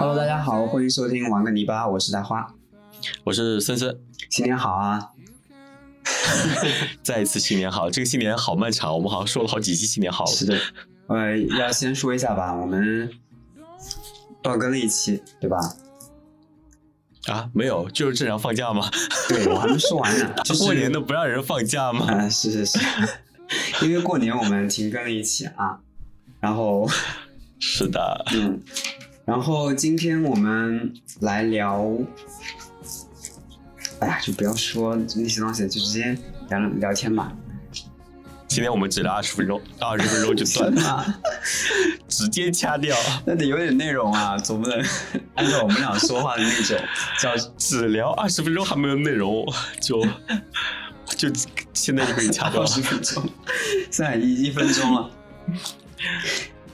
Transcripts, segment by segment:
Hello，大家好，欢迎收听玩个泥巴，我是大花，我是森森，新年好啊！再一次新年好，这个新年好漫长，我们好像说了好几期新年好了。是的，呃，要先说一下吧，我们断更了一期，对吧？啊，没有，就是正常放假吗？对，我还没说完呢。就是过年都不让人放假吗？啊，是是是，因为过年我们停更了一期啊，然后 是的，嗯，然后今天我们来聊，哎呀，就不要说那些东西，就直接聊聊天吧。今天我们只聊二十分钟，二十分钟就算了，直接掐掉。那得有点内容啊，总不能按照我们俩说话的那种，叫只聊二十分钟还没有内容，就就现在就可以掐掉二十分钟，现在一一分钟了。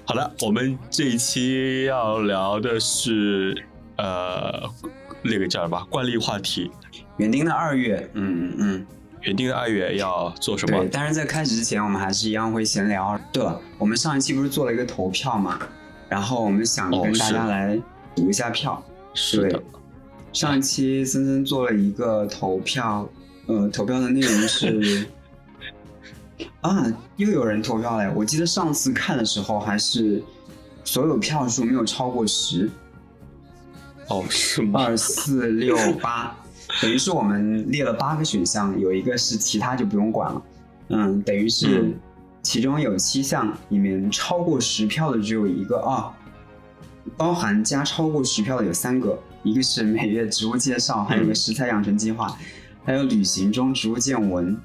好的，我们这一期要聊的是呃那个叫什么惯例话题，园丁的二月，嗯嗯嗯。原定的二月要做什么？对，但是在开始之前，我们还是一样会闲聊。对了，我们上一期不是做了一个投票嘛？然后我们想跟大家来读一下票。是的。上一期森森做了一个投票，呃，投票的内容是啊，又有人投票了。我记得上次看的时候，还是所有票数没有超过十。哦，是吗？二四六八。等于是我们列了八个选项，有一个是其他就不用管了。嗯，等于是其中有七项里面超过十票的只有一个啊，包含加超过十票的有三个，一个是每月植物介绍，还有一个食材养成计划，还有旅行中植物见闻，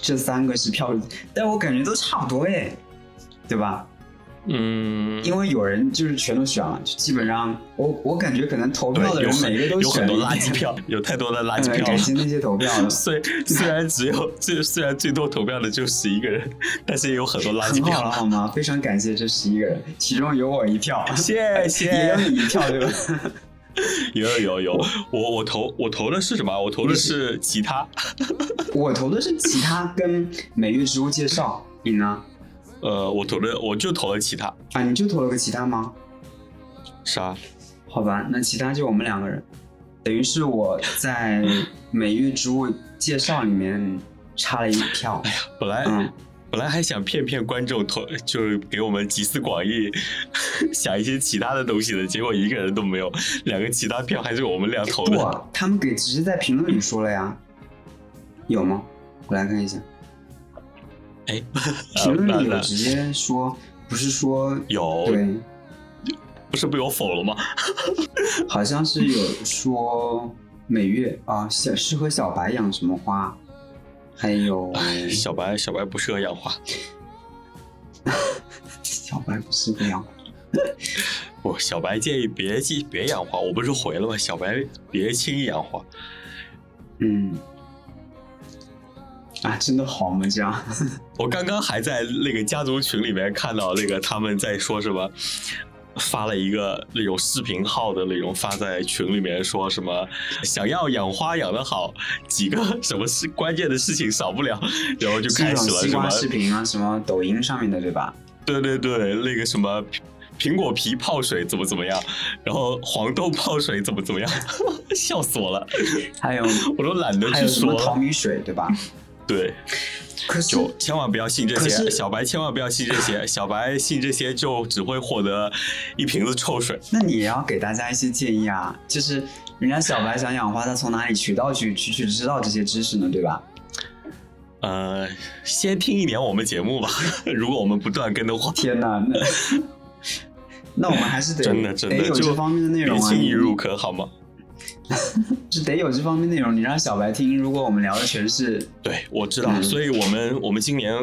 这三个是票，但我感觉都差不多哎，对吧？嗯，因为有人就是全都选了，就基本上我我感觉可能投票的人每个都有很多垃圾票，有太多的垃圾票。感谢那些投票的。虽虽然只有最虽然最多投票的就十一个人，但是也有很多垃圾票。了好吗？非常感谢这十一个人，其中有我一票，谢谢。也有你一票对吧？有有有，我我投我投的是什么？我投的是其他。我投的是其他跟美玉植物介绍，你呢？呃，我投的，我就投了其他啊，你就投了个其他吗？啥？好吧，那其他就我们两个人，等于是我在美玉植物介绍里面差了一票。哎呀，本来本来还想骗骗观众投，就是给我们集思广益，想一些其他的东西的，结果一个人都没有，两个其他票还是我们俩投的。不，他们给直接在评论里说了呀，有吗？我来看一下。哎，评论里有直接说，不是说有对，不是被我否了吗？好像是有说每月啊，小适合小白养什么花，还有 小白小白不适合养花，小白不适合养，花。我小白建议别记别养花，我不是回了吗？小白别轻易养花，嗯。啊，真的好吗？这样，我刚刚还在那个家族群里面看到那个他们在说什么，发了一个那种视频号的那种发在群里面，说什么想要养花养得好，几个什么事关键的事情少不了，然后就开始了什么视频啊，什么抖音上面的对吧？对对对，那个什么苹果皮泡水怎么怎么样，然后黄豆泡水怎么怎么样，笑死我了。还有我都懒得去说什么淘米水对吧？对，可是就千万不要信这些，小白千万不要信这些，小白信这些就只会获得一瓶子臭水。那你也要给大家一些建议啊，就是人家小白想养花，他从哪里渠道去去去知道这些知识呢？对吧？呃，先听一点我们节目吧。如果我们不断更的话，天哪，那 那我们还是得真的真的有这方面的内容啊，轻易入坑好吗？是得有这方面内容，你让小白听。如果我们聊的全是，对我知道，所以我们我们今年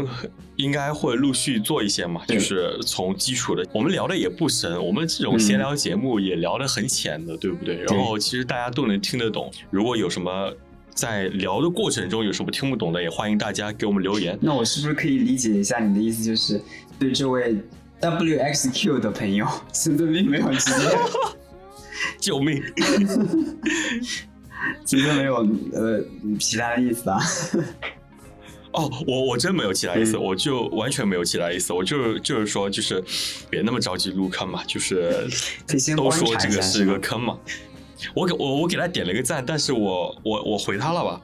应该会陆续做一些嘛，就是从基础的，我们聊的也不深，我们这种闲聊节目也聊得很浅的，对不对？然后其实大家都能听得懂。如果有什么在聊的过程中有什么听不懂的，也欢迎大家给我们留言。那我是不是可以理解一下你的意思，就是对这位 WXQ 的朋友，真的并没有直接。救命！其实没有呃其他的意思啊。哦，我我真没有其他意思，嗯我就完全没有其他意思，我就是就是说，就是别那么着急入坑嘛，就是都说这个是个坑嘛。我给我我给他点了个赞，但是我我我回他了吧？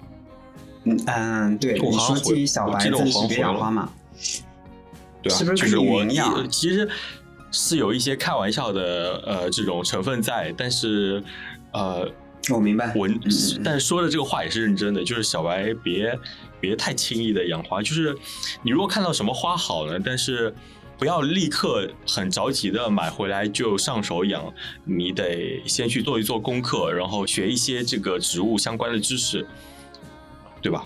嗯嗯，对，我好像回建议小白我记得我子是别好像回了养花嘛？对啊，是不是就是我其实是有一些开玩笑的呃这种成分在，但是呃我明白。文嗯嗯嗯，但是说的这个话也是认真的，就是小白别别太轻易的养花，就是你如果看到什么花好呢，但是不要立刻很着急的买回来就上手养，你得先去做一做功课，然后学一些这个植物相关的知识，对吧？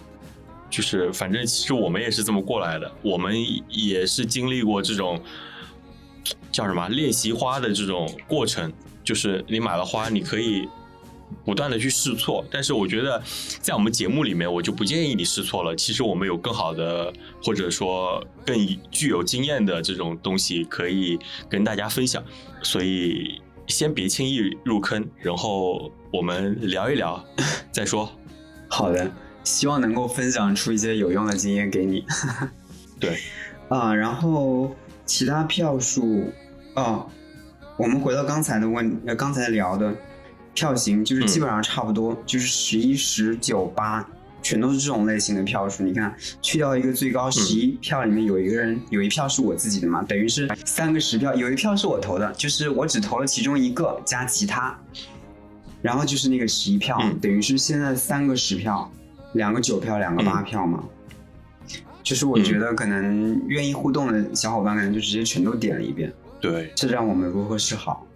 就是反正其实我们也是这么过来的，我们也是经历过这种叫什么练习花的这种过程，就是你买了花，你可以不断的去试错，但是我觉得在我们节目里面，我就不建议你试错了。其实我们有更好的，或者说更具有经验的这种东西可以跟大家分享，所以先别轻易入坑，然后我们聊一聊 再说。好的，希望能够分享出一些有用的经验给你。对，啊，然后其他票数，哦，我们回到刚才的问，呃，刚才聊的票型，就是基本上差不多，就是十一、十九、八，全都是这种类型的票数。你看，去掉一个最高十一票里面有一个人有一票是我自己的嘛，等于是三个十票，有一票是我投的，就是我只投了其中一个加其他，然后就是那个十一票，嗯等于是现在三个十票，两个九票，两个八票嘛。就是我觉得可能愿意互动的小伙伴，可能就直接全都点了一遍，对，这让我们如何是好？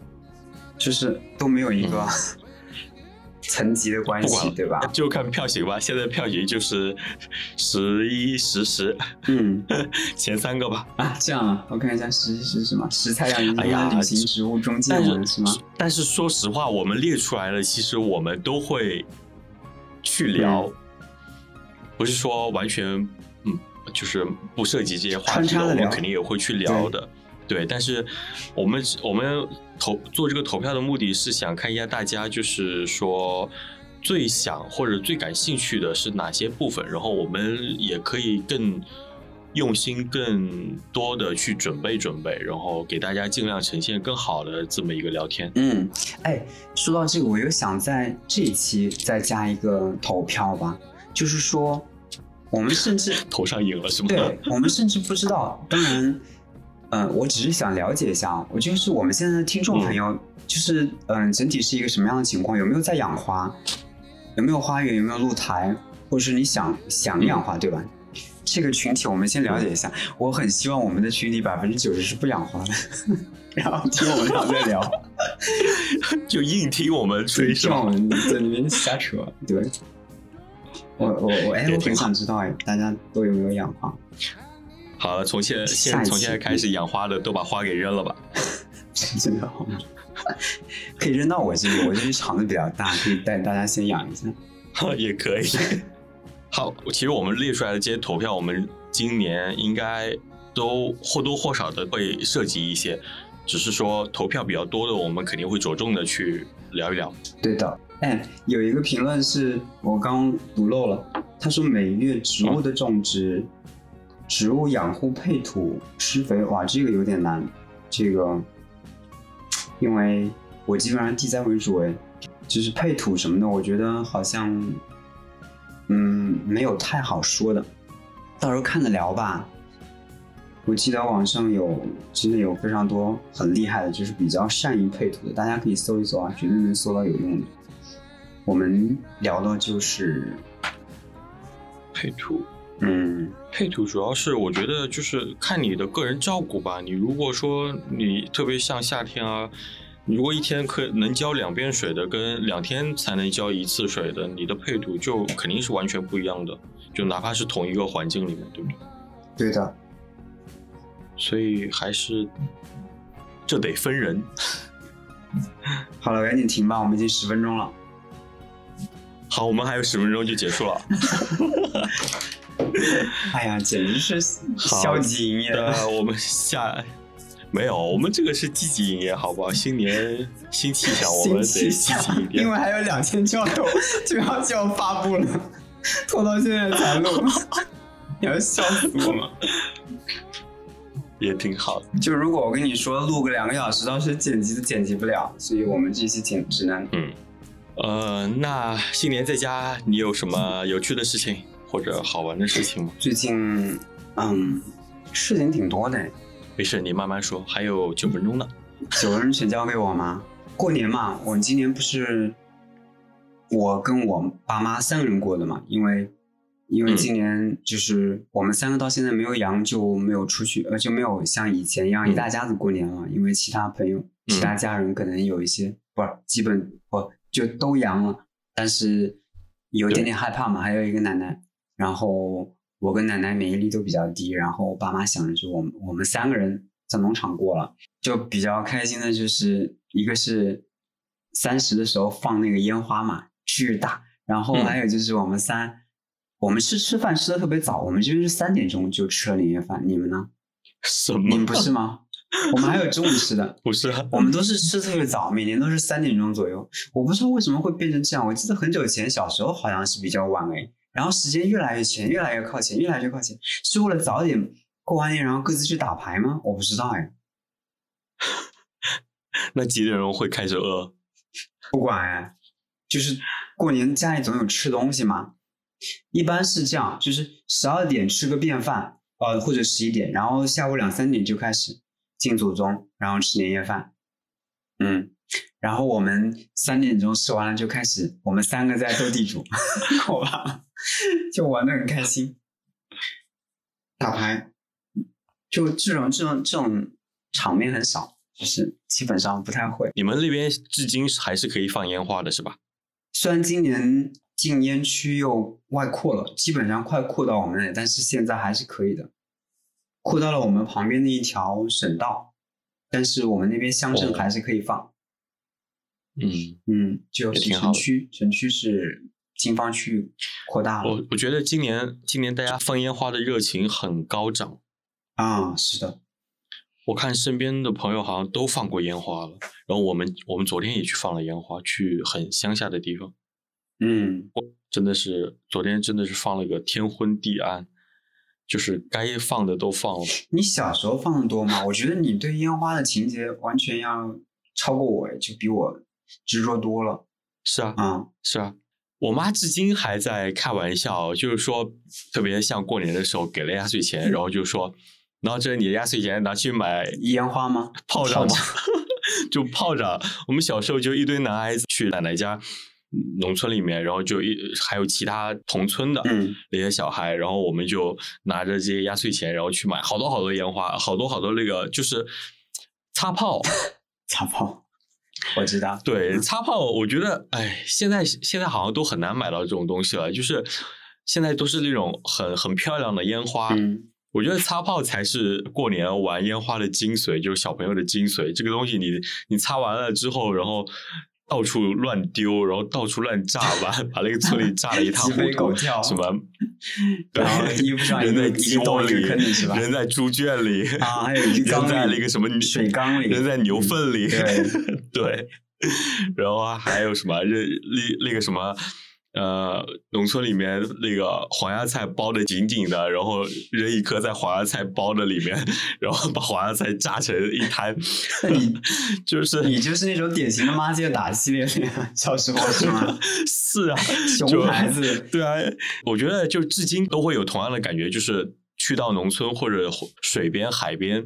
就是都没有一个、层级的关系，对吧？就看票型吧。现在票型就是十一、十、十嗯 前三个吧。啊，这样啊，我看一下十一是什么？食材养哎呀殖旅行植物中介是吗？但是说实话，我们列出来了，其实我们都会去聊，嗯不是说完全嗯，就是不涉及这些话题的，我们肯定也会去聊的。对，但是我们我们投做这个投票的目的是想看一下大家就是说最想或者最感兴趣的是哪些部分，然后我们也可以更用心、更多的去准备准备，然后给大家尽量呈现更好的这么一个聊天。嗯，哎，说到这个，我又想在这一期再加一个投票吧，就是说，我们甚至 头上瘾了是吗？对我们甚至不知道，当然，嗯、我只是想了解一下，我就是我们现在的听众朋友，就是嗯、整体是一个什么样的情况？有没有在养花？有没有花园？有没有露台？或者是你想想养花，对吧？这个群体我们先了解一下。我很希望我们的群里百分之九十是不养花的，然后听我们俩在聊，就硬听我们吹是吗？听我们在那边瞎扯。对，我我我哎，我挺想知道哎，大家都有没有养花？好了，从现下一期现从现在开始养花的都把花给扔了吧。真的好吗？可以扔到我这里，我这里场子比较大，可以带大家先养一下。也可以。好，其实我们列出来的这些投票，我们今年应该都或多或少的会涉及一些，只是说投票比较多的，我们肯定会着重的去聊一聊。对的，哎，有一个评论是我刚读漏了，他说每月植物的种植、植物养护、配土、施肥，哇，这个有点难，这个，因为我基本上地栽为主，哎，就是配土什么的，我觉得好像，嗯，没有太好说的，到时候看着聊吧。我记得网上有真的有非常多很厉害的，就是比较善于配土的，大家可以搜一搜啊，绝对能搜到有用的。我们聊的就是，配土，嗯，配土主要是我觉得就是看你的个人照顾吧。你如果说你特别像夏天啊，你如果一天可能浇两遍水的，跟两天才能浇一次水的，你的配土就肯定是完全不一样的。就哪怕是同一个环境里面，对不对？对的，所以还是这得分人。好了，赶紧停吧，我们已经十分钟了。好，我们还有十分钟就结束了。哎呀，简直是消极营业。呃，我们下没有，我们这个是积极营业，好不好？新年新气象，我们得积极一点因。为还有两天就要投，就要就要发布了，拖到现在才录。你要笑死我吗？也挺好的。就如果我跟你说录个两个小时，到时剪辑都剪辑不了，所以我们这期仅只能嗯，呃，那新年在家你有什么有趣的事情或者好玩的事情吗？最近嗯事情挺多的。没事，你慢慢说，还有九分钟呢。九分钟全交给我吗？过年嘛，我们今年不是我跟我爸妈三个人过的嘛，因为因为今年就是我们三个到现在没有阳，就没有出去，呃，就没有像以前一样一大家子过年了。因为其他朋友、其他家人可能有一些不是基本不就都阳了，但是有一点点害怕嘛。还有一个奶奶，然后我跟奶奶免疫力都比较低，然后我爸妈想着就我们我们三个人在农场过了。就比较开心的，就是一个是三十的时候放那个烟花嘛，巨大。然后还有就是我们三，我们是吃饭吃的特别早，我们这边是三点钟就吃了年夜饭。你们呢？什么？你们不是吗？我们还有中午吃的。不是，我们都是吃特别早，每年都是三点钟左右。我不知道为什么会变成这样。我记得很久前小时候好像是比较晚哎，然后时间越来越前，越来越靠前，越来越靠前，是为了早点过完年，然后各自去打牌吗？我不知道哎。那几点钟会开始饿？不管哎，就是过年家里总有吃东西嘛。一般是这样，就是十二点吃个便饭，呃，或者十一点，然后下午两三点就开始敬祖宗，然后吃年夜饭。嗯，然后我们三点钟吃完了就开始，我们三个在斗地主，好吧，就玩的很开心，打牌，就这种这种这种场面很少。就是基本上不太会。你们那边至今还是可以放烟花的，是吧？虽然今年禁烟区又外扩了，基本上快扩到我们那里，但是现在还是可以的。扩到了我们旁边的一条省道，但是我们那边乡镇还是可以放。嗯嗯，就城区，城区是禁放区域扩大了。我我觉得今年今年大家放烟花的热情很高涨。啊，是的。我看身边的朋友好像都放过烟花了，然后我们我们昨天也去放了烟花，去很乡下的地方。嗯，我真的是昨天真的是放了个天昏地暗，就是该放的都放了。你小时候放的多吗？我觉得你对烟花的情节完全要超过我，就比我执着多了。是啊，啊，是啊，我妈至今还在开玩笑，就是说特别像过年的时候给了压岁钱，然后就说。然后这是你的压岁钱拿去买烟花吗？炮仗吗？就炮仗。我们小时候就一堆男孩子去奶奶家，农村里面，然后就一还有其他同村的那些小孩，然后我们就拿着这些压岁钱，然后去买好多好多烟花，好多好多那个就是擦炮，擦炮。我知道，对，擦炮。我觉得，哎，现在现在好像都很难买到这种东西了，就是现在都是那种很很漂亮的烟花。我觉得擦炮才是过年玩烟花的精髓，就是小朋友的精髓。这个东西你你擦完了之后，然后到处乱丢，然后到处乱炸，吧 把那个村里炸的一塌糊涂。什么？然后衣服上 人在鸡窝里，是吧？人在猪圈里啊，还有人在那个什么水缸里，人在牛粪里。对对，然后还有什么？那那那个什么？呃，农村里面那个黄芽菜包的紧紧的，然后扔一颗在黄芽菜包的里面，然后把黄芽菜炸成一滩。你就是你就是那种典型的妈街打系列小时候是吗？是啊，熊孩子。对啊，我觉得就至今都会有同样的感觉，就是去到农村或者水边、海边，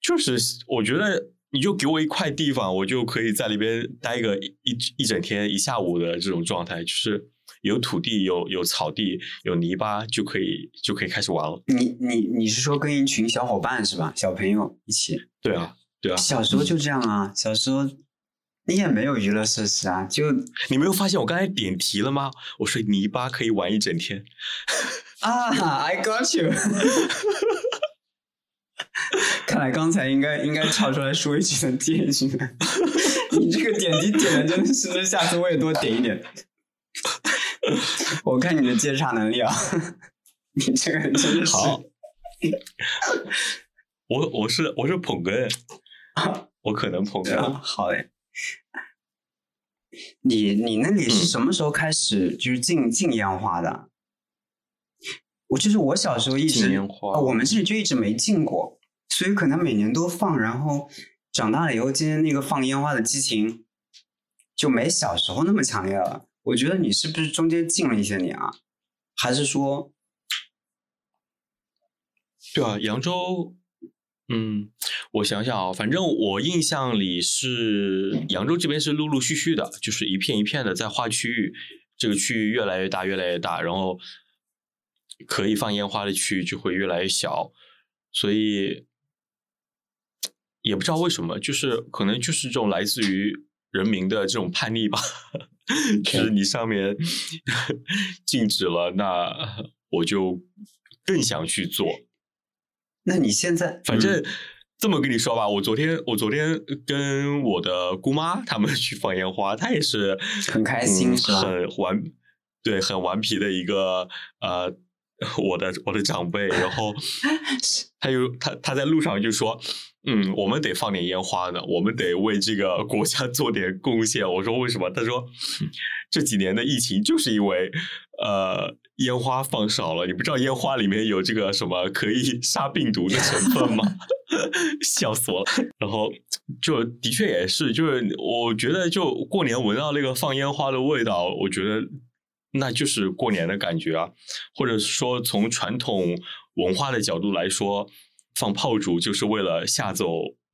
就是我觉得。你就给我一块地方，我就可以在里边待个一一整天、一下午的这种状态，就是有土地、有有草地、有泥巴，就可以就可以开始玩了。你你你是说跟一群小伙伴是吧？小朋友一起？对啊，对啊。小时候就这样啊，小时候你也没有娱乐设施啊，就你没有发现我刚才点题了吗？我说泥巴可以玩一整天。啊，I got you。刚才应该应该跳出来说一句的建议呢。你这个点击点的真的是，那下次我也多点一点。我看你的接茬能力啊，你这个人真的是。好。我我是我是捧哏，我可能捧哏。好嘞。你你那里是什么时候开始就是禁禁烟花的？我就是我小时候一直，烟花，我们这里就一直没进过，所以可能每年都放。然后长大了以后，今天那个放烟花的激情就没小时候那么强烈了。我觉得你是不是中间近了一些年啊？还是说，对啊，扬州，嗯，我想想啊，反正我印象里是扬州这边是陆陆续续的，就是一片一片的在划区域，这个区域越来越大，越来越大，然后。可以放烟花的区域就会越来越小，所以也不知道为什么，就是可能就是这种来自于人民的这种叛逆吧。就是你上面 禁止了，那我就更想去做。那你现在反正这么跟你说吧，我昨天我昨天跟我的姑妈他们去放烟花，她也是很开心，很顽对很顽皮的一个呃。我的我的长辈，然后他又他他在路上就说，嗯，我们得放点烟花呢，我们得为这个国家做点贡献。我说为什么？他说这几年的疫情就是因为呃烟花放少了，你不知道烟花里面有这个什么可以杀病毒的成分吗？笑死我了。然后就的确也是，就是我觉得就过年闻到那个放烟花的味道，我觉得。那就是过年的感觉啊，或者说从传统文化的角度来说，放炮竹就是为了吓走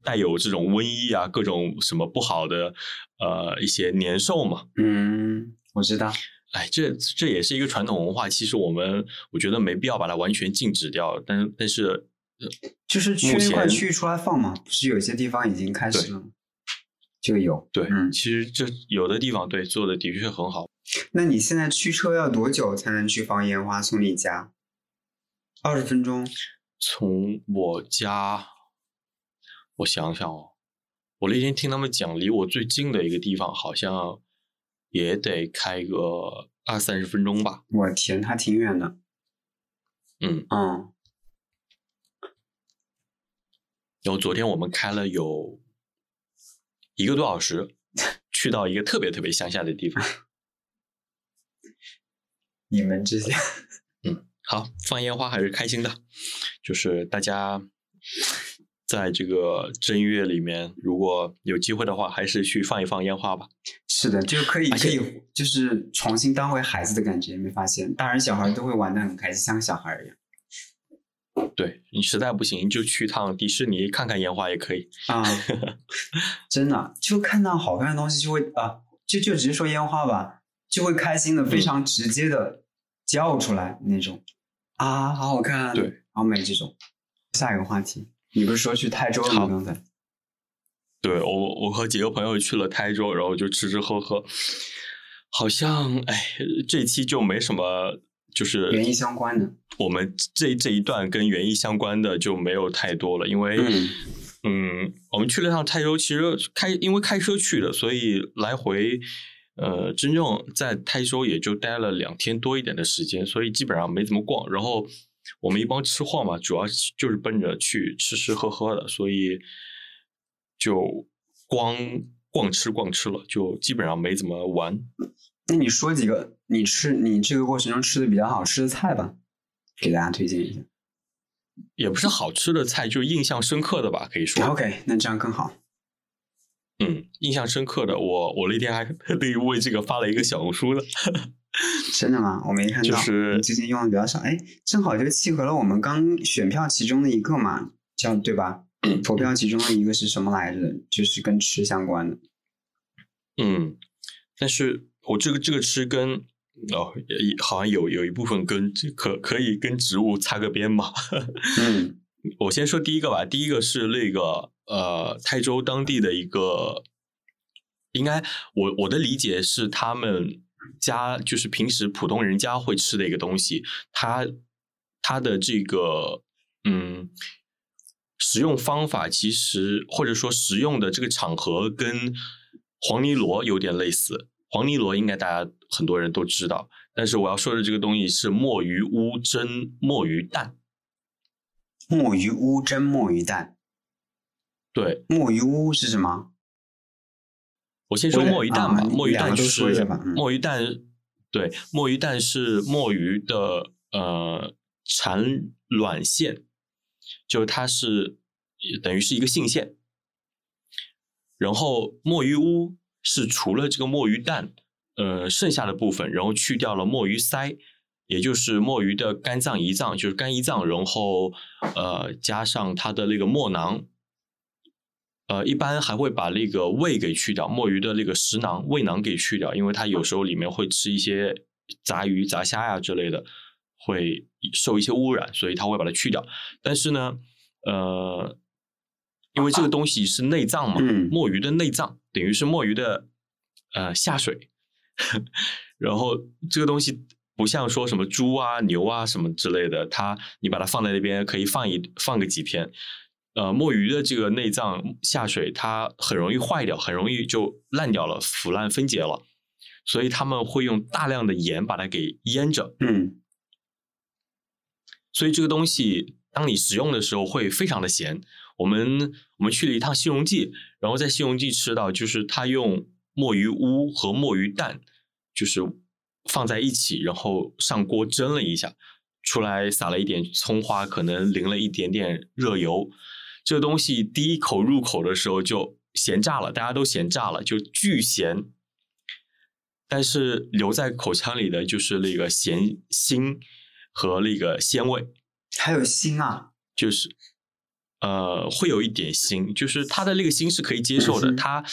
带有这种瘟疫啊、各种什么不好的呃一些年兽嘛。嗯，我知道。哎，这这也是一个传统文化，其实我们我觉得没必要把它完全禁止掉，但但是就是区一块区域出来放嘛，不是有些地方已经开始了，就有。对，嗯其实这有的地方对做的的确很好。那你现在驱车要多久才能去放烟花送你家？二十分钟。从我家，我想想哦，我那天听他们讲，离我最近的一个地方好像也得开个二三十分钟吧。我天，还挺远的。嗯嗯。然后昨天我们开了有一个多小时，去到一个特别特别乡下的地方。你们这些，嗯，好，放烟花还是开心的，就是大家在这个正月里面，如果有机会的话，还是去放一放烟花吧。是的，就可以可以，就是重新当回孩子的感觉，没发现？大人小孩都会玩的很开心，像小孩一样。对你实在不行，就去趟迪士尼看看烟花也可以啊。真的，就看到好看的东西就会啊，就就直接说烟花吧。就会开心的非常直接的叫出来那种啊，好好看，对，好美这种。下一个话题，你不是说去泰州了吗？刚才，对我我和几个朋友去了泰州，然后就吃吃喝喝，好像哎，这期就没什么，就是园艺相关的。我们这这一段跟园艺相关的就没有太多了，因为嗯，我们去了趟泰州，其实开因为开车去的，所以来回。呃，真正在泰州也就待了两天多一点的时间，所以基本上没怎么逛。然后我们一帮吃货嘛，主要就是奔着去吃吃喝喝的，所以就光逛吃逛吃了，就基本上没怎么玩。那你说几个你吃你这个过程中吃的比较好吃的菜吧，给大家推荐一下。也不是好吃的菜，就印象深刻的吧，可以说。OK，那这样更好。嗯，印象深刻的，我我那天还特地为这个发了一个小红书呢。真的吗？我没看到。就是最近用的比较少，哎，正好就契合了我们刚选票其中的一个嘛，叫对吧？投票其中的一个是什么来着？就是跟吃相关的。嗯，但是我这个这个吃跟哦，好像有有一部分跟可可以跟植物擦个边嘛。嗯，我先说第一个吧，第一个是那个。呃，泰州当地的一个，应该我我的理解是他们家就是平时普通人家会吃的一个东西，它它的这个嗯食用方法其实或者说食用的这个场合跟黄泥螺有点类似，黄泥螺应该大家很多人都知道，但是我要说的这个东西是墨鱼乌蒸墨鱼蛋，墨鱼乌蒸墨鱼蛋。对，墨鱼乌是什么？我先说墨鱼蛋吧。墨鱼蛋就是墨鱼蛋，对，墨鱼蛋是墨鱼的呃产卵线，就是它是等于是一个性腺。然后墨鱼乌是除了这个墨鱼蛋，呃，剩下的部分，然后去掉了墨鱼鳃，也就是墨鱼的肝脏、胰脏，就是肝胰脏，然后呃加上它的那个墨囊，呃，一般还会把那个胃给去掉，墨鱼的那个食囊、胃囊给去掉，因为它有时候里面会吃一些杂鱼、杂虾呀之类的，会受一些污染，所以它会把它去掉。但是呢，呃。因为这个东西是内脏嘛，墨鱼的内脏等于是墨鱼的呃下水，然后这个东西不像说什么猪啊、牛啊什么之类的，它你把它放在那边可以放一放个几天，呃，墨鱼的这个内脏下水，它很容易坏掉，很容易就烂掉了、腐烂分解了，所以他们会用大量的盐把它给腌着，嗯，所以这个东西当你食用的时候会非常的咸。我们我们去了一趟西荣记，然后在西荣记吃到，就是他用墨鱼乌和墨鱼蛋，就是放在一起，然后上锅蒸了一下，出来撒了一点葱花，可能淋了一点点热油。这个东西第一口入口的时候就咸炸了，大家都咸炸了，就巨咸。但是留在口腔里的就是那个咸腥和那个鲜味，还有腥啊，就是。呃，会有一点腥，就是它的那个腥是可以接受的。它，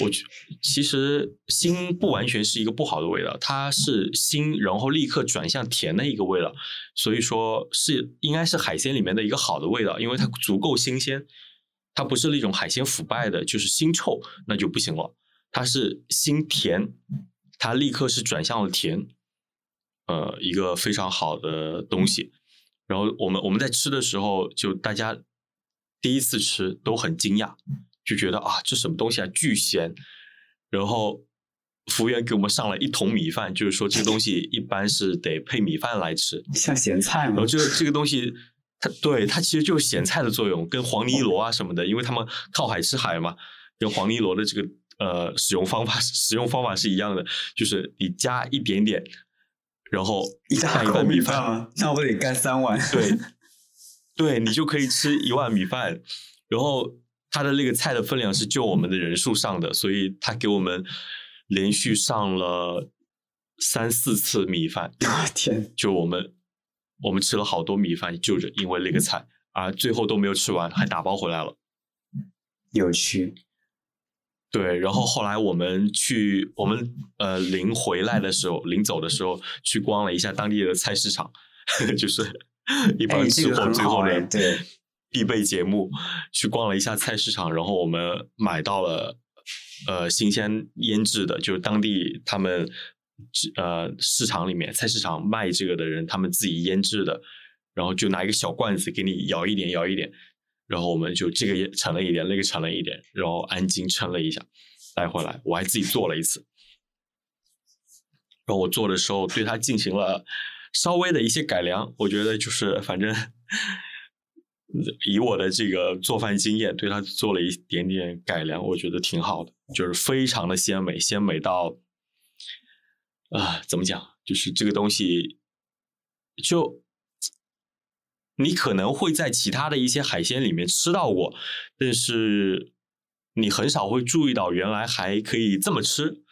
我觉其实腥不完全是一个不好的味道，它是腥，然后立刻转向甜的一个味道。所以说是应该是海鲜里面的一个好的味道，因为它足够新鲜，它不是那种海鲜腐败的，就是腥臭那就不行了。它是腥甜，它立刻是转向了甜，呃，一个非常好的东西。然后我们我们在吃的时候，就大家。第一次吃都很惊讶，就觉得啊，这什么东西啊，巨咸。然后服务员给我们上了一桶米饭，就是说这个东西一般是得配米饭来吃，像咸菜嘛。然后这个这个东西，它对它其实就是咸菜的作用，跟黄泥螺啊什么的，因为他们靠海吃海嘛，跟黄泥螺的这个呃使用方法使用方法是一样的，就是你加一点点，然后一大碗米饭，那我得干三碗。对。对你就可以吃一碗米饭，然后他的那个菜的分量是就我们的人数上的，所以他给我们连续上了三四次米饭。天！就我们我们吃了好多米饭，就是因为那个菜，啊最后都没有吃完，还打包回来了。有趣。对，然后后来我们去，我们呃临回来的时候，临走的时候去逛了一下当地的菜市场，就是。一般吃货最后的对必备节目，去逛了一下菜市场，然后我们买到了呃新鲜腌制的，就是当地他们呃市场里面菜市场卖这个的人他们自己腌制的，然后就拿一个小罐子给你舀一点舀一点，然后我们就这个也盛了一点，那个盛了一点，然后安静称了一下带回来，我还自己做了一次，然后我做的时候对它进行了。稍微的一些改良，我觉得就是反正以我的这个做饭经验，对它做了一点点改良，我觉得挺好的，就是非常的鲜美，鲜美到啊，怎么讲？就是这个东西，就你可能会在其他的一些海鲜里面吃到过，但是你很少会注意到原来还可以这么吃。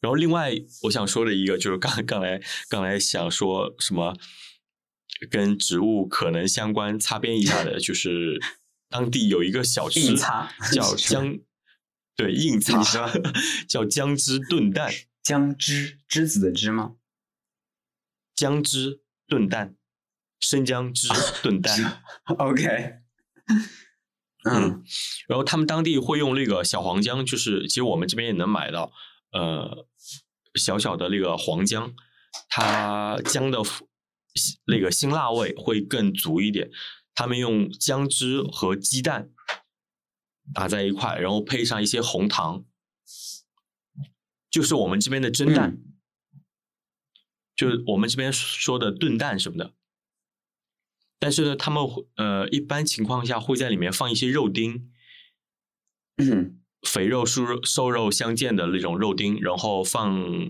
然后，另外我想说的一个就是，刚 刚来刚来想说什么跟植物可能相关擦边一下的，就是当地有一个小吃叫姜，对，硬擦叫姜汁炖蛋，姜汁栀子的汁吗？姜汁炖蛋，生姜汁 炖蛋。OK，嗯，然后他们当地会用那个小黄姜，就是其实我们这边也能买到。呃，小小的那个黄姜，它姜的那个辛辣味会更足一点。他们用姜汁和鸡蛋打在一块，然后配上一些红糖，就是我们这边的蒸蛋，就是我们这边说的炖蛋什么的。但是呢，他们呃一般情况下会在里面放一些肉丁。肥肉、瘦肉、瘦肉相间的那种肉丁，然后放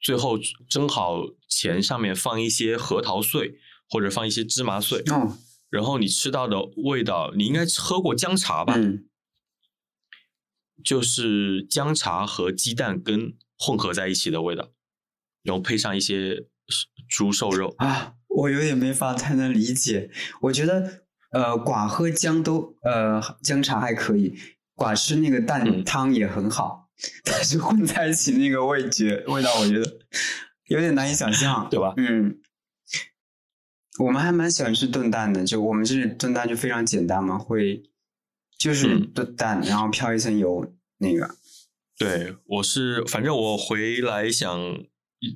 最后蒸好前上面放一些核桃碎或者放一些芝麻碎，嗯，然后你吃到的味道，你应该喝过姜茶吧？嗯就是姜茶和鸡蛋羹混合在一起的味道，然后配上一些猪瘦肉。啊，我有点没法太能理解。我觉得呃，寡喝姜都呃姜茶还可以，寡吃那个蛋嗯。汤也很好，但是混在一起那个味觉味道，我觉得有点难以想象，对吧。嗯，我们还蛮喜欢吃炖蛋的，就我们这里炖蛋就非常简单嘛，会就是嗯。炖蛋，然后飘一层油，那个。对，我是反正我回来想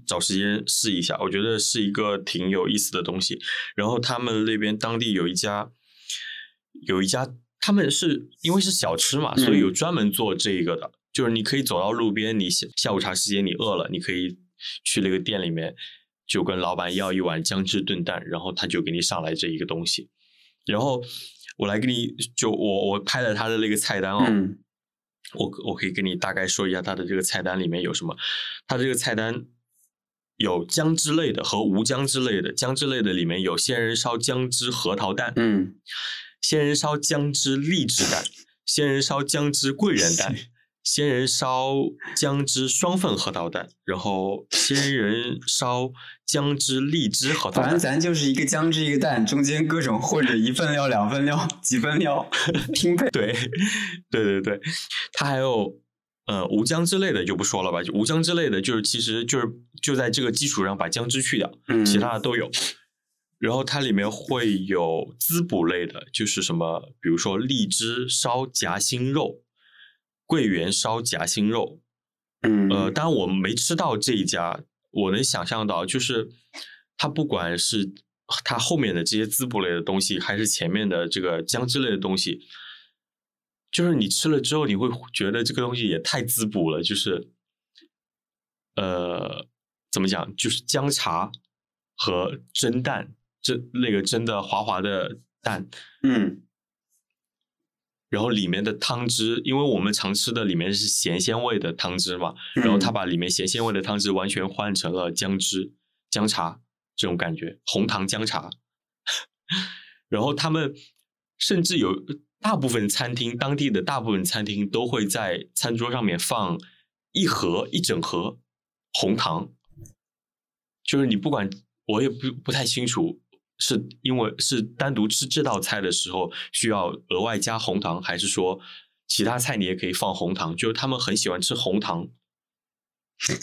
找时间试一下，我觉得是一个挺有意思的东西。然后他们那边当地有一家，有一家，他们是因为是小吃嘛，所以有专门做这个的。就是你可以走到路边，你下下午茶时间你饿了，你可以去那个店里面，就跟老板要一碗姜汁炖蛋，然后他就给你上来这一个东西。然后我来给你，就我我拍了他的那个菜单哦，嗯我我可以跟你大概说一下他的这个菜单里面有什么。它这个菜单有姜汁类的和无姜汁类的。姜汁类的里面有鲜人烧姜汁核桃蛋，嗯，鲜人烧姜汁荔枝蛋，仙人烧姜汁桂圆蛋，仙人烧姜汁双份核桃蛋，然后仙人烧姜汁荔枝核桃蛋反正。咱就是一个姜汁一个蛋，中间各种或者一份料、两份料、几份料 拼配。对，对对对，它还有呃无姜之类的就不说了吧，就无姜之类的就是其实就是就在这个基础上把姜汁去掉，嗯，其他的都有。然后它里面会有滋补类的，就是什么，比如说荔枝烧夹心肉、桂圆烧夹心肉。嗯呃，当然我们没吃到这一家，我能想象到，就是它不管是它后面的这些滋补类的东西，还是前面的这个姜汁类的东西，就是你吃了之后，你会觉得这个东西也太滋补了，就是呃，怎么讲，就是姜茶和蒸蛋，这那个蒸的滑滑的蛋，嗯然后里面的汤汁，因为我们常吃的里面是咸鲜味的汤汁嘛，然后他把里面咸鲜味的汤汁完全换成了姜汁、姜茶这种感觉，红糖姜茶。然后他们甚至有大部分餐厅，当地的大部分餐厅都会在餐桌上面放一盒一整盒红糖，就是你不管我也不不太清楚，是因为是单独吃这道菜的时候需要额外加红糖，还是说其他菜你也可以放红糖？就是他们很喜欢吃红糖。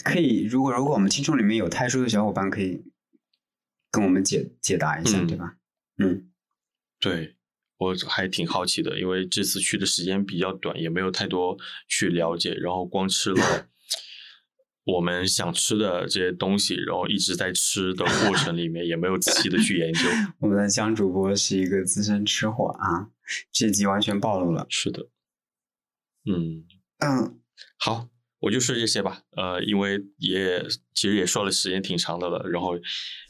可以。如果如果我们听众里面有泰叔的小伙伴，可以跟我们解解答一下，嗯对吧？嗯对我还挺好奇的，因为这次去的时间比较短，也没有太多去了解，然后光吃了我们想吃的这些东西，然后一直在吃的过程里面也没有仔细的去研究。我们的江主播是一个资深吃货啊，这集完全暴露了。是的，嗯，嗯，好，我就说这些吧。呃，因为也其实也说了时间挺长的了，然后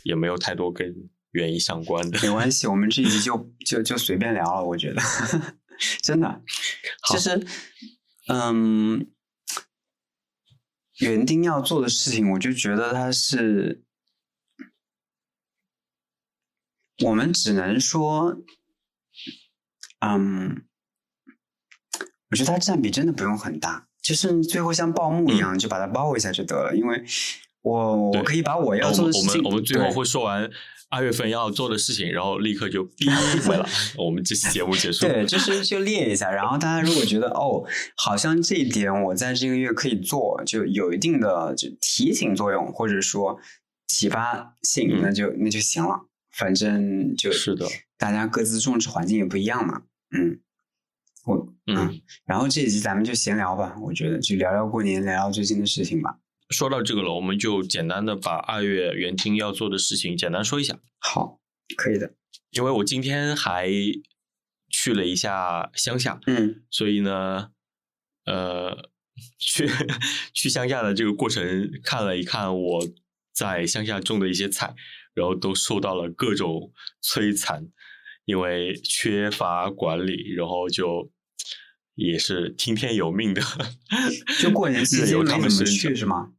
也没有太多跟原因相关的。没关系，我们这一集 就就就随便聊了，我觉得 真的。其实，嗯，园丁要做的事情，我就觉得他是，我们只能说，嗯，我觉得它占比真的不用很大，就是最后像报幕一样，就把它包一下就得了。因为我我可以把我要做的事情，们我们最后会说完二月份要做的事情，然后立刻就逼回了。我们这期节目结束。对，就是就列一下，然后大家如果觉得哦，好像这一点我在这个月可以做，就有一定的就提醒作用，或者说启发性，嗯那就那就行了。反正就是的，大家各自种植环境也不一样嘛。嗯，我嗯，然后这一集咱们就闲聊吧，我觉得就聊聊过年，聊聊最近的事情吧。说到这个了，我们就简单的把二月园丁要做的事情简单说一下。好，可以的。因为我今天还去了一下乡下，嗯所以呢，呃，去去乡下的这个过程看了一看我在乡下种的一些菜，然后都受到了各种摧残，因为缺乏管理，然后就也是听天由命的，就过年期任由他间没怎么们去是吗？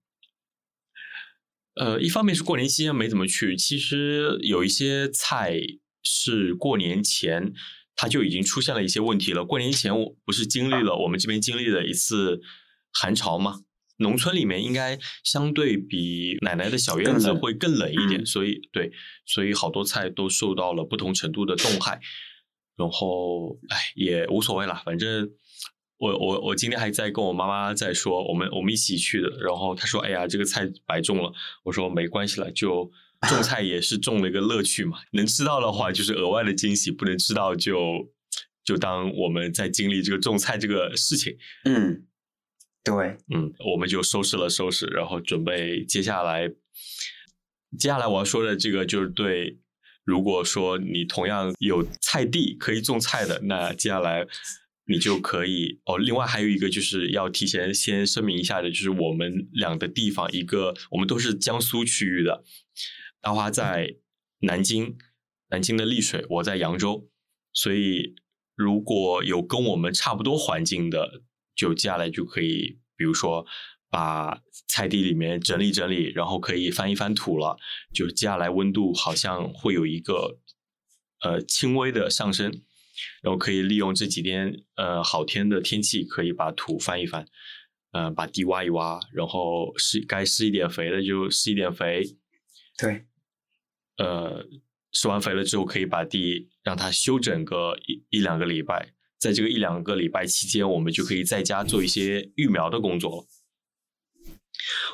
呃，一方面是过年期间没怎么去，其实有一些菜是过年前它就已经出现了一些问题了。过年前我不是经历了我们这边经历了一次寒潮吗？农村里面应该相对比奶奶的小院子会更冷一点，所以对，所以好多菜都受到了不同程度的冻害。然后，哎，也无所谓了，反正我我我今天还在跟我妈妈在说，我们我们一起去的。然后她说：“哎呀，这个菜白种了。”我说：“没关系了，就 种菜也是种了一个乐趣嘛，能吃到的话就是额外的惊喜，不能吃到就就当我们在经历这个种菜这个事情。”嗯。对，嗯，我们就收拾了收拾，然后准备接下来。接下来我要说的这个就是对，如果说你同样有菜地可以种菜的，那接下来你就可以哦。另外还有一个就是要提前先声明一下的，就是我们两个地方，一个我们都是江苏区域的，大花在南京，南京的丽水，我在扬州，所以如果有跟我们差不多环境的。就接下来就可以，比如说把菜地里面整理整理，然后可以翻一翻土了。就接下来温度好像会有一个呃轻微的上升，然后可以利用这几天呃好天的天气，可以把土翻一翻，呃把地挖一挖，然后施该施一点肥的就施一点肥。对，呃施完肥了之后，可以把地让它休整个一一两个礼拜。在这个一两个礼拜期间，我们就可以在家做一些育苗的工作。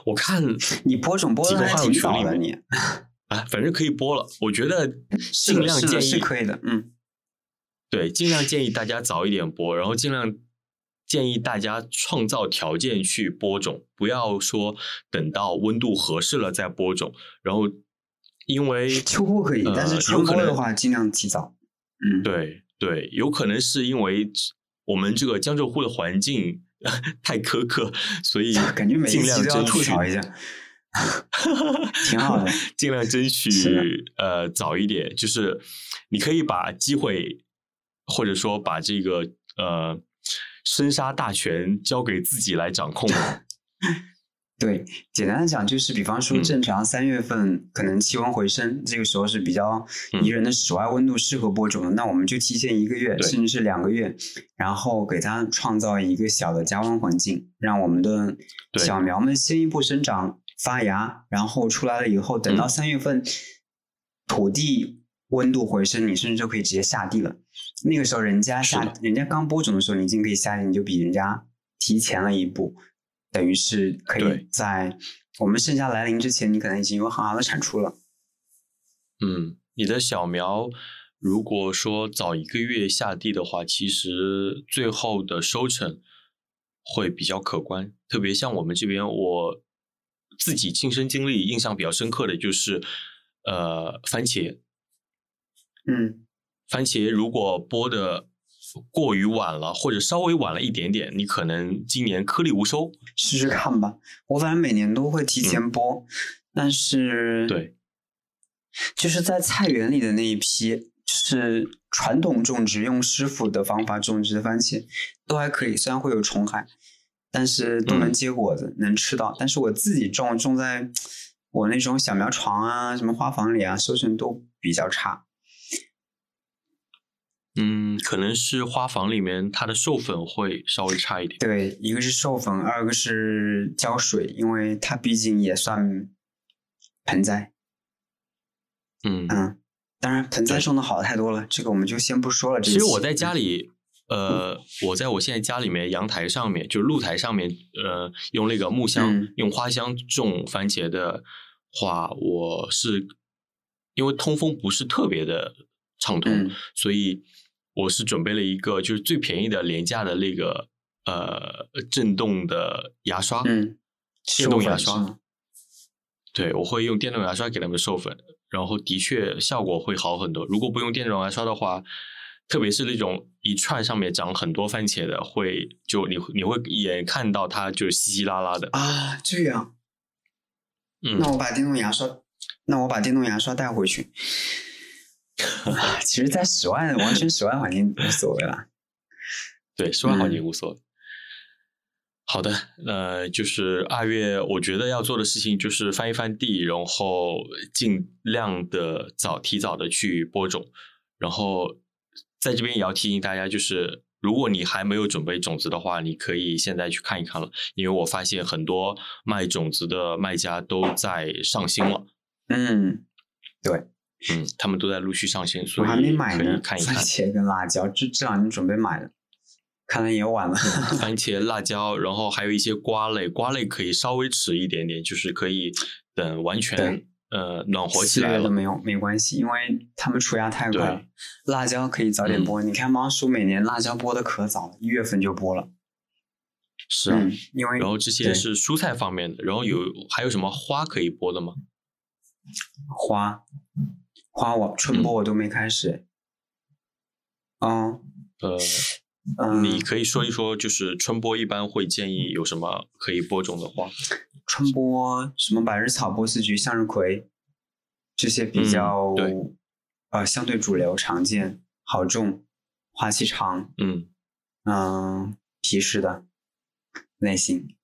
我看 你播种播的还挺早的，你啊，反正可以播了。我觉得尽量建议是可以的，嗯，对，尽量建议大家早一点播，然后尽量建议大家创造条件去播种，不要说等到温度合适了再播种。然后因为秋播可以，但是春播的话尽量提早。嗯，对。对，有可能是因为我们这个江浙沪的环境 太苛刻，所以 感觉每 尽量争吐槽一下，挺好的，尽量争取呃早一点。就是你可以把机会，或者说把这个呃生杀大权交给自己来掌控。对，简单的讲就是，比方说正常三月份可能气温回升，这个时候是比较宜人的室外温度，适合播种的。那我们就提前一个月，甚至是两个月，然后给它创造一个小的加温环境，让我们的小苗们先一步生长发芽，然后出来了以后，等到三月份土地温度回升，你甚至就可以直接下地了。那个时候人家下，人家刚播种的时候，你已经可以下地，你就比人家提前了一步。等于是可以在我们盛夏来临之前，你可能已经有很好的产出了。嗯，你的小苗如果说早一个月下地的话，其实最后的收成会比较可观。特别像我们这边，我自己亲身经历印象比较深刻的就是，呃，番茄。嗯，番茄如果播的。过于晚了，或者稍微晚了一点点，你可能今年颗粒无收。试试看吧，我反正每年都会提前播，但是对，就是在菜园里的那一批，是传统种植用师傅的方法种植的番茄，都还可以，虽然会有虫害，但是都能结果子，能吃到。但是我自己种种在我那种小苗床啊，什么花房里啊，收成都比较差。嗯，可能是花房里面它的授粉会稍微差一点。对，一个是授粉，二个是浇水，因为它毕竟也算盆栽。嗯嗯，当然盆栽种的好太多了，这个我们就先不说了。其实我在家里，呃，我在我现在家里面阳台上面，就露台上面，呃，用那个木箱、用花箱种番茄的话，我是因为通风不是特别的畅通，所以。我是准备了一个就是最便宜的廉价的那个呃震动的牙刷，嗯，电动牙刷，对，我会用电动牙刷给他们授粉，然后的确效果会好很多。如果不用电动牙刷的话，特别是那种一串上面长很多番茄的，会就你你会眼看到它就稀稀拉拉的啊，这样，嗯，那我把电动牙刷，那我把电动牙刷带回去。其实，在室外完全室外环境无所谓啦。对，室外环境无所谓。好的，呃，就是二月，我觉得要做的事情就是翻一翻地，然后尽量的早提早的去播种，然后在这边也要提醒大家，就是如果你还没有准备种子的话，你可以现在去看一看了，因为我发现很多卖种子的卖家都在上新了。嗯，对，嗯，他们都在陆续上线，所以我还没买呢，看一看番。茄跟辣椒，这这两天准备买的，看来也晚了。番 茄、辣椒，然后还有一些瓜类，瓜类可以稍微迟一点点，就是可以等完全呃暖和起来了。没有没关系，因为他们出芽太快了。辣椒可以早点嗯播，你看猫叔每年辣椒播的可早了，一月份就播了。是啊，嗯，因为然后这些是蔬菜方面的，然后有还有什么花可以播的吗？花花我春播我都没开始。嗯呃，嗯，你可以说一说，就是春播一般会建议有什么可以播种的花？春播什么百日草、波斯菊、向日葵这些比嗯较、对呃相对主流、常见、好种、花期长，嗯，嗯，皮实的类型。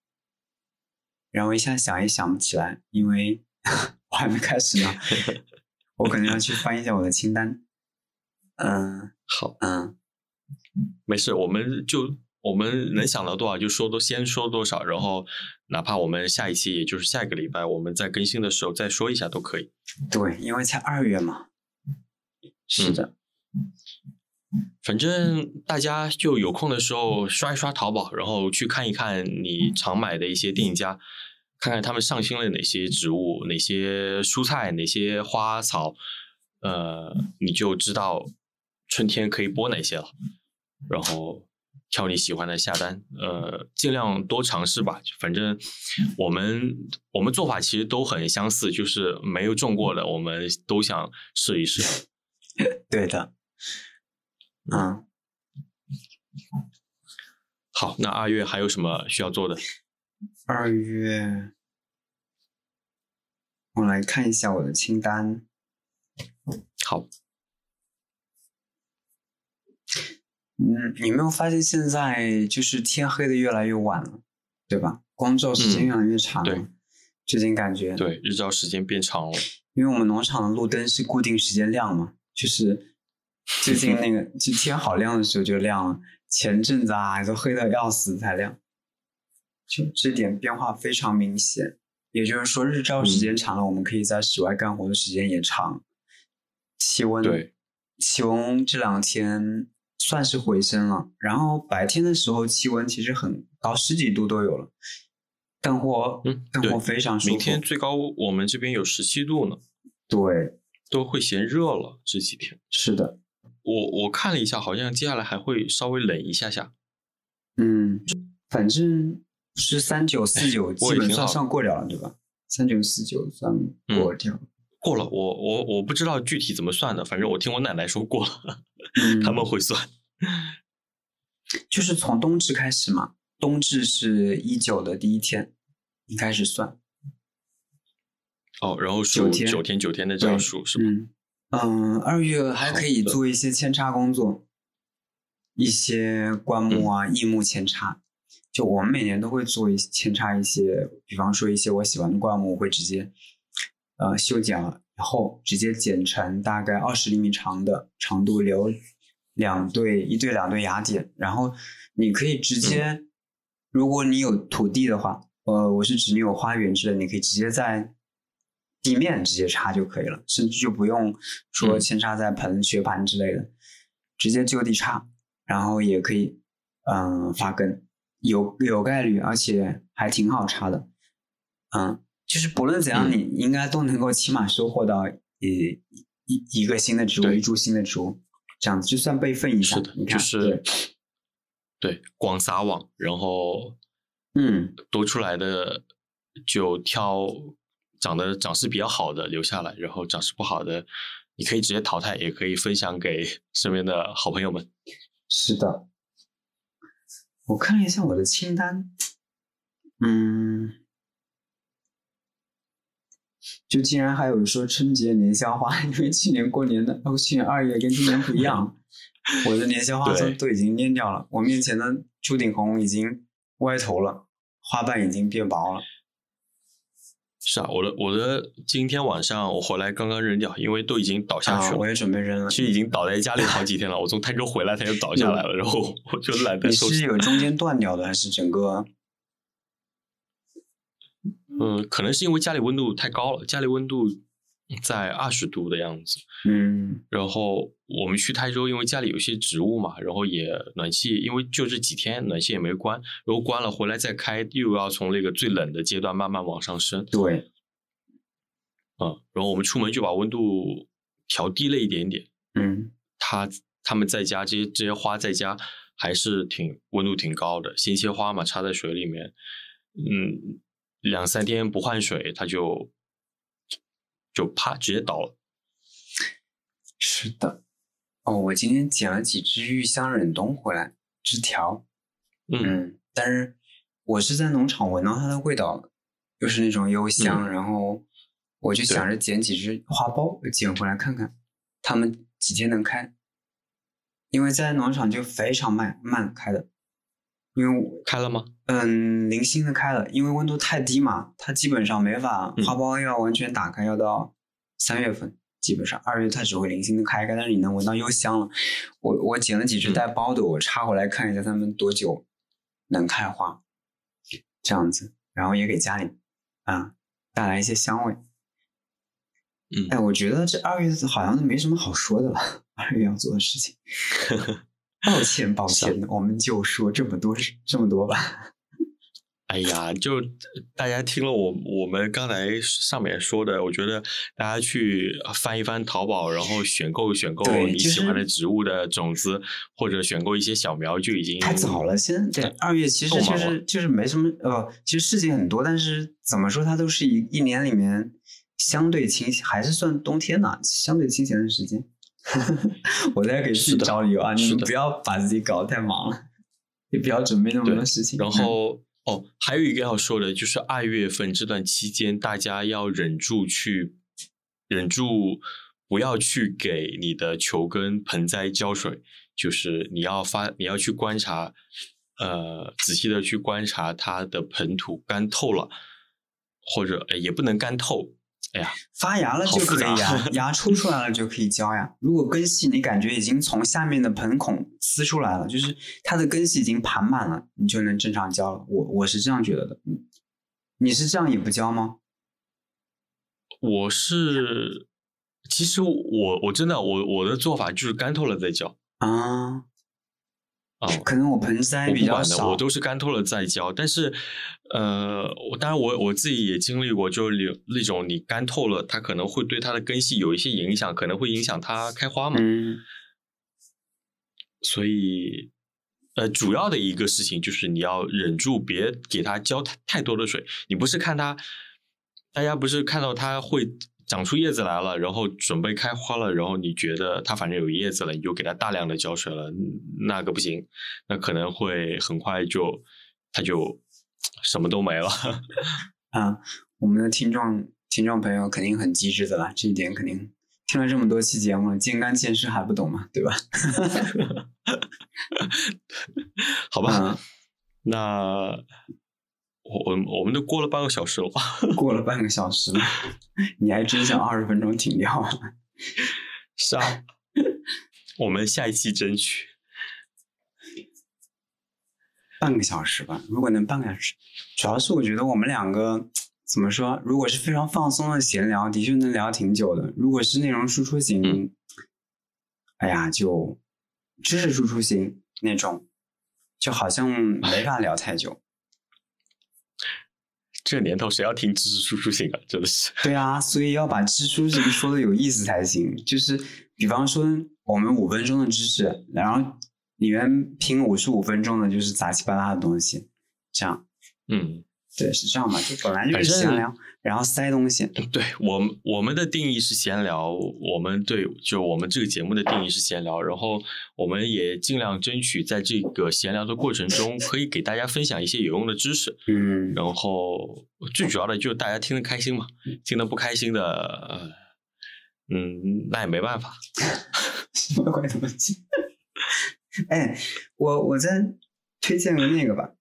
然后一下想也想不起来，因为 我还没开始呢，我可能要去翻一下我的清单。嗯好，嗯，没事，我们就我们能想到多少就说多，先说多少，然后哪怕我们下一期，也就是下一个礼拜，我们在更新的时候再说一下都可以。对，因为才二月嘛。是的，反正大家就有空的时候刷一刷淘宝，然后去看一看你常买的一些店家，看看他们上新了哪些植物、哪些蔬菜、哪些花草，呃，你就知道春天可以播哪些了。然后挑你喜欢的下单，呃，尽量多尝试吧。反正我们我们做法其实都很相似，就是没有种过的，我们都想试一试。对的。嗯，好，那二月还有什么需要做的？二月，我来看一下我的清单。好，嗯，你没有发现现在就是天黑的越来越晚了，对吧？光照时间嗯越来越长了。对最近感觉，对，日照时间变长了。因为我们农场的路灯是固定时间亮嘛，就是最近那个就天好亮的时候就亮了，前阵子啊都黑的要死才亮，就这点变化非常明显。也就是说，日照时嗯间长了，我们可以在室外干活的时间也长，气温对，气温这两天算是回升了，然后白天的时候气温其实很高，十几度都有了，干活嗯干活非常舒服。明天最高我们这边有十七度呢，对，都会嫌热了。这几天是的，我我看了一下，好像接下来还会稍微冷一下下。嗯，反正是三九四九，基本算我也挺好算过掉了，对吧？三九四九算过掉。过了，我我我不知道具体怎么算的，反正我听我奶奶说过了，嗯，他们会算。就是从冬至开始嘛，冬至是一九的第一天，你开始算。哦，然后数九天九天九天的这样数是吧？嗯嗯，二月还可以做一些扦插工作，一些灌木啊、嗯异木扦插。就我们每年都会做一扦插一些，比方说一些我喜欢的灌木，我会直接呃修剪了以后，直接剪成大概二十厘米长的长度，留两对一对两对芽点，然后你可以直接，嗯。如果你有土地的话，呃，我是指你有花园之类，你可以直接在地面直接插就可以了，甚至就不用说嗯。扦插在盆、雪盘之类的，直接就地插，然后也可以嗯、发根，有有概率，而且还挺好插的，嗯，就是不论怎样，嗯。你应该都能够起码收获到一一一个新的植物，对。一株新的植物，这样子就算备份一下，是的你，看，就是对。对广撒网，然后嗯，多出来的就挑长得长势比较好的留下来，然后长势不好的你可以直接淘汰，也可以分享给身边的好朋友们。是的，我看了一下我的清单，嗯，就竟然还有说春节年宵花，因为去年过年的，哦，去年二月跟今年不一样，我的年宵花都都已经蔫掉了，我面前的朱顶红已经歪头了，花瓣已经变薄了。是啊，我的我的今天晚上我回来刚刚扔掉，因为都已经倒下去了。我也准备扔了。其实已经倒在家里好几天了。我从泰州回来，它就倒下来了，然后我就懒得收拾。你是有中间断掉的，还是整个？嗯，可能是因为家里温度太高了，家里温度在二十度的样子。嗯。然后我们去泰州，因为家里有些植物嘛，然后也暖气，因为就这几天暖气也没关，然后关了回来再开，又要从那个最冷的阶段慢慢往上升。对。嗯，然后我们出门就把温度调低了一点点。嗯，他他们在家这些这些花在家还是挺温度挺高的，鲜切花嘛，插在水里面，嗯，两三天不换水，它就就啪直接倒了。是的，哦，我今天捡了几只玉香忍冬回来，枝条。嗯，但是我是在农场闻到它的味道，又是那种幽香，然后。我就想着捡几只花苞，捡回来看看，它们几天能开？因为在农场就非常慢慢开的，因为开了吗？嗯，零星的开了，因为温度太低嘛，它基本上没法花苞要完全打开，要到三月份，基本上二月它只会零星的开开，但是你能闻到幽香了。我我捡了几只带苞的，我插回来看一下它们多久能开花，这样子，然后也给家里啊带来一些香味。嗯，哎，我觉得这二月好像都没什么好说的了。二月要做的事情，抱歉，抱歉，我们就说这么多，这么多吧。哎呀，就大家听了我我们刚才上面说的，我觉得大家去翻一翻淘宝，然后选购选购你喜欢的植物的种子，或者选购一些小苗，就已经太早了。现在对二月其实就是就是没什么呃，其实事情很多，但是怎么说它都是一一年里面。相对清闲，还是算冬天呢？相对清闲的时间，我在给自己找理由啊！你不要把自己搞得太忙了，也不要准备那么多事情。然后哦，还有一个要说的，就是二月份这段期间，大家要忍住去，忍住不要去给你的球根盆栽浇水，就是你要发，你要去观察，呃，仔细的去观察它的盆土干透了，或者也不能干透。哎呀，发芽了就可以呀，芽抽出来了就可以浇呀。如果根系你感觉已经从下面的盆孔呲出来了，就是它的根系已经盘满了，你就能正常浇了。我我是这样觉得的，嗯你是这样也不浇吗？我是，其实我我真的我我的做法就是干透了再浇啊。啊，可能我盆栽比较少，我都是干透了再浇。但是，呃，我当然我我自己也经历过，就是那种你干透了，它可能会对它的根系有一些影响，可能会影响它开花嘛。嗯。所以，呃，主要的一个事情就是你要忍住，别给它浇太太多的水。你不是看它，大家不是看到它会。长出叶子来了，然后准备开花了，然后你觉得它反正有叶子了，你就给它大量的浇水了，那个不行，那可能会很快就它就什么都没了。啊，我们的听众听众朋友肯定很机智的啦，这一点肯定听了这么多期节目，见干见湿还不懂吗？对吧？好吧，那。我我我们都过了半个小时了吧，过了半个小时了，你还真想二十分钟停掉？是啊，我们下一期争取半个小时吧。如果能半个小时，主要是我觉得我们两个怎么说？如果是非常放松的闲聊，的确能聊挺久的。如果是内容输出型，哎呀，就知识输出型那种，就好像没法聊太久。这年头谁要听知识输出型啊？真的是。对啊，所以要把知识输出型说的有意思才行。就是比方说，我们五分钟的知识，然后里面拼五十五分钟的就是杂七八拉的东西，这样。嗯。对，是这样嘛？就本来就是闲聊，然后塞东西。对我们，我们的定义是闲聊。我们对，就我们这个节目的定义是闲聊。然后我们也尽量争取在这个闲聊的过程中，可以给大家分享一些有用的知识。嗯。然后最主要的就是大家听得开心嘛，听得不开心的，嗯，那也没办法。什么鬼东西？哎，我我再推荐个那个吧。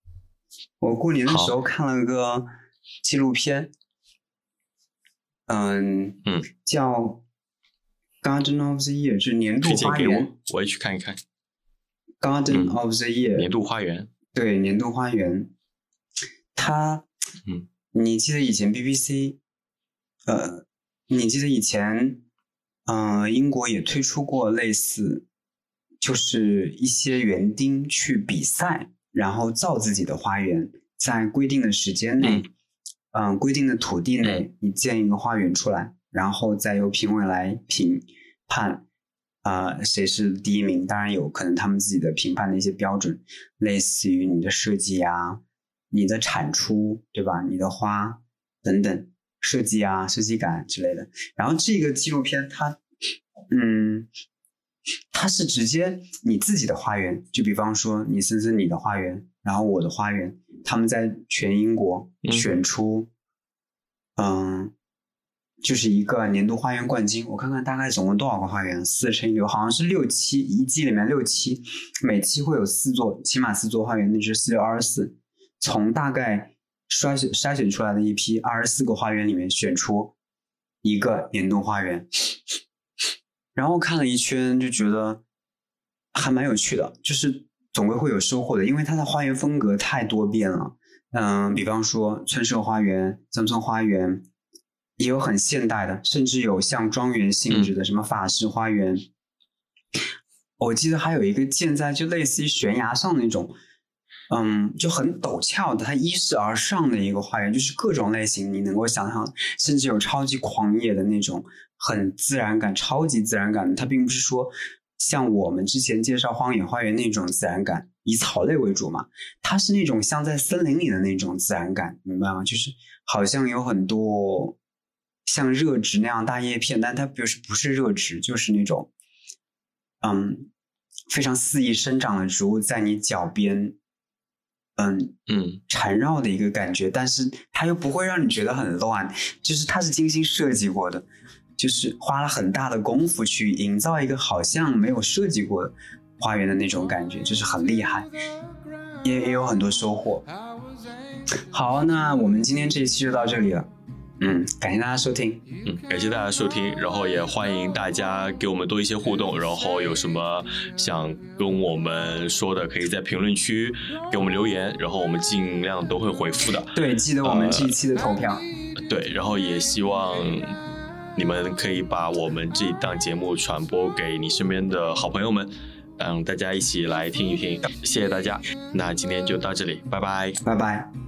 我过年的时候看了个纪录片，嗯嗯，叫 Garden of the Year，是年度花园我，我也去看一看。Garden 嗯 of the Year，年度花园，对，年度花园，它，嗯，你记得以前 BBC，呃，你记得以前，呃，英国也推出过类似，就是一些园丁去比赛，然后造自己的花园，在规定的时间内，嗯、规定的土地内，你建一个花园出来，然后再由评委来评判。啊、谁是第一名？当然有可能他们自己的评判的一些标准，类似于你的设计啊、你的产出，对吧？你的花等等设计啊、设计感之类的。然后这个纪录片它，嗯，它是直接你自己的花园，就比方说你森森你的花园，然后我的花园，他们在全英国嗯选出，嗯。就是一个年度花园冠军，我看看大概总共多少个花园，四乘以六，好像是六期，一季里面六期，每期会有四座，起码四座花园，那就是四六二十四。从大概筛选筛选出来的一批二十四个花园里面选出一个年度花园，然后看了一圈就觉得还蛮有趣的，就是总归会有收获的，因为它的花园风格太多变了。嗯，比方说村舍花园、乡村花园，也有很现代的，甚至有像庄园性质的，什么法式花园。我记得还有一个建在就类似于悬崖上那种，嗯，就很陡峭的，它依势而上的一个花园，就是各种类型你能够想象，甚至有超级狂野的那种，很自然感、超级自然感。它并不是说像我们之前介绍荒野花园那种自然感，以草类为主嘛，它是那种像在森林里的那种自然感，明白吗？就是好像有很多像热植那样大叶片，但它不是不是热植，就是那种嗯非常肆意生长的植物在你脚边，嗯嗯缠绕的一个感觉，但是它又不会让你觉得很乱，就是它是精心设计过的，就是花了很大的功夫去营造一个好像没有设计过的花园的那种感觉，就是很厉害，也也有很多收获。好，那我们今天这一期就到这里了，嗯，感谢大家收听，嗯，感谢大家收听，然后也欢迎大家给我们多一些互动，然后有什么想跟我们说的，可以在评论区给我们留言，然后我们尽量都会回复的。对，记得我们这一期的投票，对，然后也希望你们可以把我们这档节目传播给你身边的好朋友们，让大家一起来听一听。谢谢大家，那今天就到这里，拜拜。拜拜。